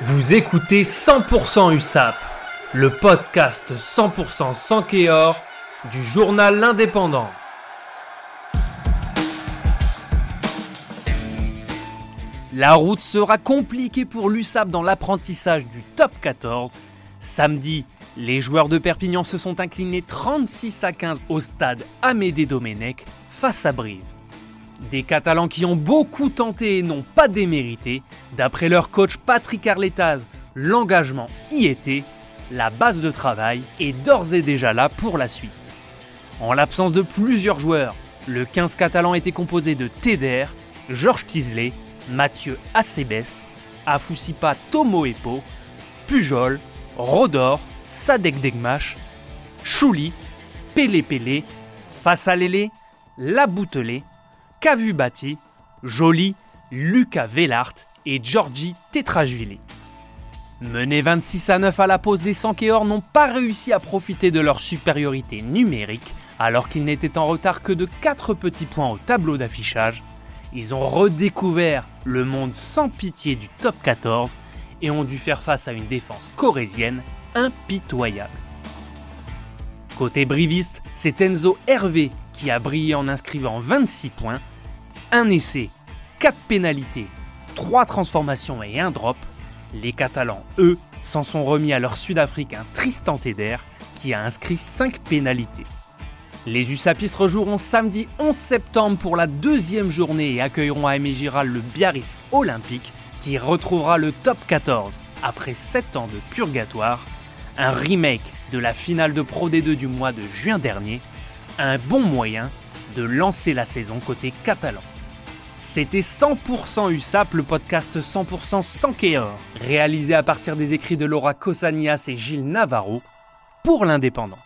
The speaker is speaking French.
Vous écoutez 100% USAP, le podcast 100% sans Kéor du journal L'Indépendant. La route sera compliquée pour l'USAP dans l'apprentissage du top 14. Samedi, les joueurs de Perpignan se sont inclinés 36 à 15 au stade Amédée Domenech face à Brive. Des Catalans qui ont beaucoup tenté et n'ont pas démérité. D'après leur coach Patrick Arletaz, l'engagement y était. La base de travail est d'ores et déjà là pour la suite. En l'absence de plusieurs joueurs, le 15 catalan était composé de Teder, Georges Tisley, Mathieu Acebes, Afusipa Tomoepo, Pujol, Rodor, Sadek Degmash, Chouli, Pélé Pélé, Fassalélé, Laboutelé, Kavubati, Joly, Lucas Vellart et Georgi Tetrajvili. Menés 26 à 9 à la pause, les Sankéors n'ont pas réussi à profiter de leur supériorité numérique alors qu'ils n'étaient en retard que de 4 petits points au tableau d'affichage. Ils ont redécouvert le monde sans pitié du top 14 et ont dû faire face à une défense corésienne impitoyable. Côté briviste, c'est Enzo Hervé qui a brillé en inscrivant 26 points, un essai, 4 pénalités, 3 transformations et un drop. Les Catalans, eux, s'en sont remis à leur Sud-Africain Tristan Teder qui a inscrit 5 pénalités. Les USAPistes rejoueront samedi 11 septembre pour la deuxième journée et accueilleront à Aimé Giral le Biarritz Olympique qui retrouvera le top 14 après 7 ans de purgatoire, un remake de la finale de Pro D2 du mois de juin dernier, un bon moyen de lancer la saison côté catalan. C'était 100% USAP, le podcast 100% sans Kéor, réalisé à partir des écrits de Laura Cosanias et Gilles Navarro pour l'Indépendant.